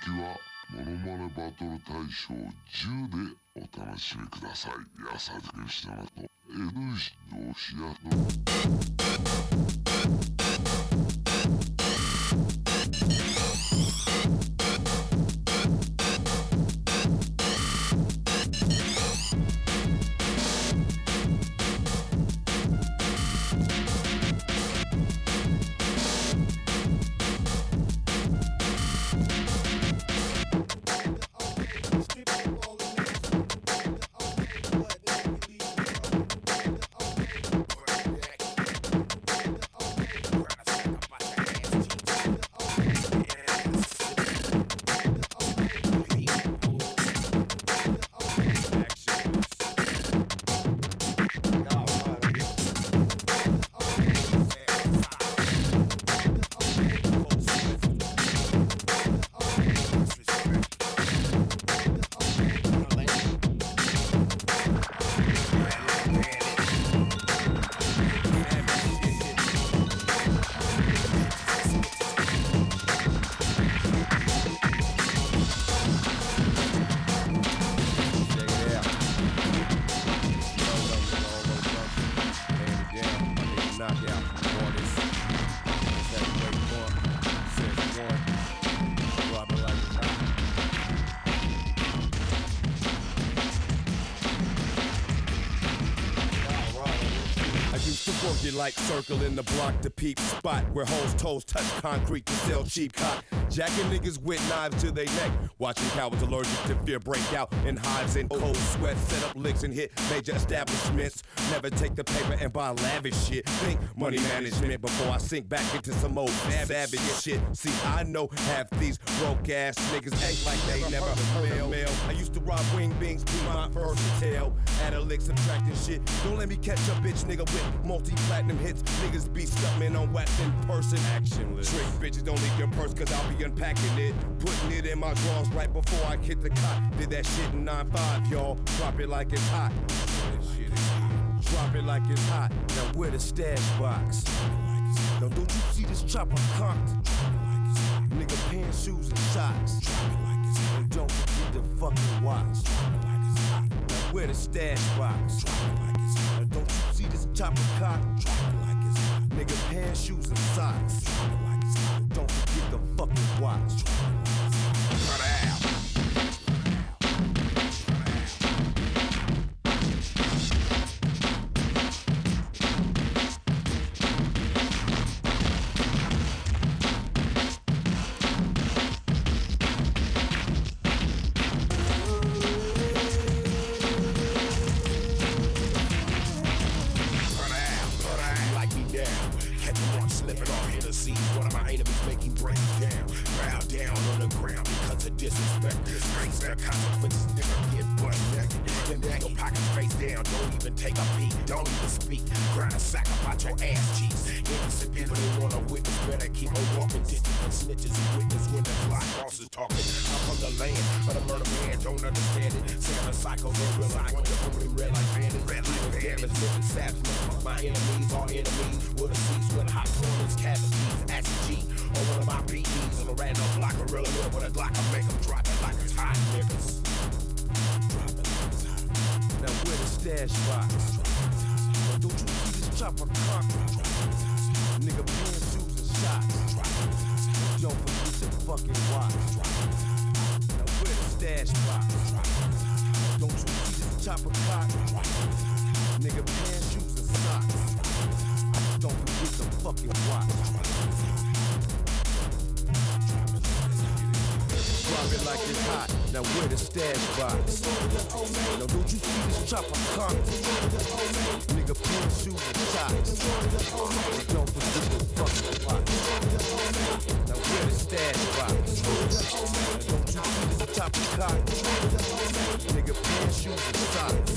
きはモノマネバトル大賞10でお楽しみください。安田吉永と。N 氏同士や like circle in the block to peep spot where hoes toes touch concrete to sell cheap cot. Jacking niggas with knives to their neck. Watching cowards allergic to fear break out in hives and cold sweat. Set up licks and hit major establishments. Never take the paper and buy lavish shit. Think money management before I sink back into some old savage shit. See, I know half these broke ass niggas act like they never heard a mail. I used to rob wing beans, be my first tail. Add a lick, subtracting shit. Don't let me catch a bitch nigga with multi platinum hits. Niggas be stumping on wax in person. Actionless. Trick bitches don't leave your purse cause I'll be unpacking it. Putting it in my drawers right before I hit the cot. Did that shit in 9-5, y'all. Drop it like it's hot. Drop it like it's hot. Now where the stash box? Now don't you see this chopper cocked? Nigga pants, shoes, and socks. And don't forget the fucking watch. Now where the stash box? Now don't you see this chopper cocked? Nigga pants, shoes, and socks. Don't forget the fucking watch. Cut out. My enemies, all enemies. With a seats with hot corners, cavities, acid G. Or one of my PEs on a random block, a real with a Glock. I make 'em drop it like it's hot niggas. Drop it like it's hot. Now where the stash box? Don't you see this chopper cock? Nigga pants, shoes, and socks. Don't forget the fucking watch. Now where the stash box? Don't you see this chopper cock? Nigga pants, socks. Don't forget the fucking watch. Drop it like it's hot. Now where the stash box? Now don't you see this chopper cock? Nigga pants, shoes, and socks. Don't forget the fucking watch. Now where the stash box? Now don't you see this chopper cock? Nigga pants, shoes, and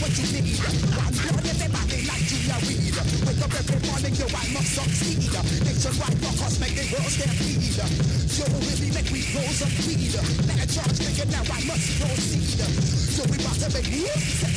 what you need. One blood everybody like Junior Reid. Wake up every morning, yo, I must succeed. Nationwide rockers make the world their feed. Yo, really make we close up weed. Let a charge, nigga, now I must proceed. So we about to make moves.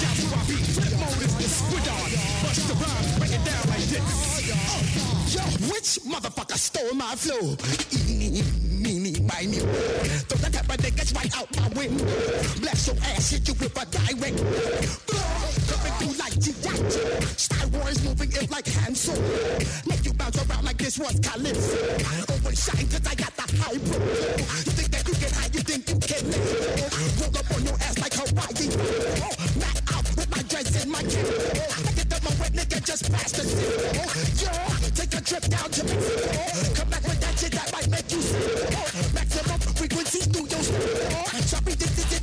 Scouts who I beat. Flip mode is the squid on. Busta Rhymes, break it down like this. Yo, which motherfucker stole my flow? Eeny, meeny, miny. Throw the type of niggas right out my window. Blast your ass, hit you with a direct. Coming through like G.I. Star Wars moving it like Han Solo. Make you bounce around like this was Calypso. Overshine cause I got the high pro. You think that you can hide, you think you can live. Roll up on your ass like Hawaii guys in my kitty. Oh, get up my wet nigga just pass the city. Oh, Yo, take a trip down to Mexico. Oh, come back with that shit that might make you sick. Maximum frequency, New York City. Choppy, this is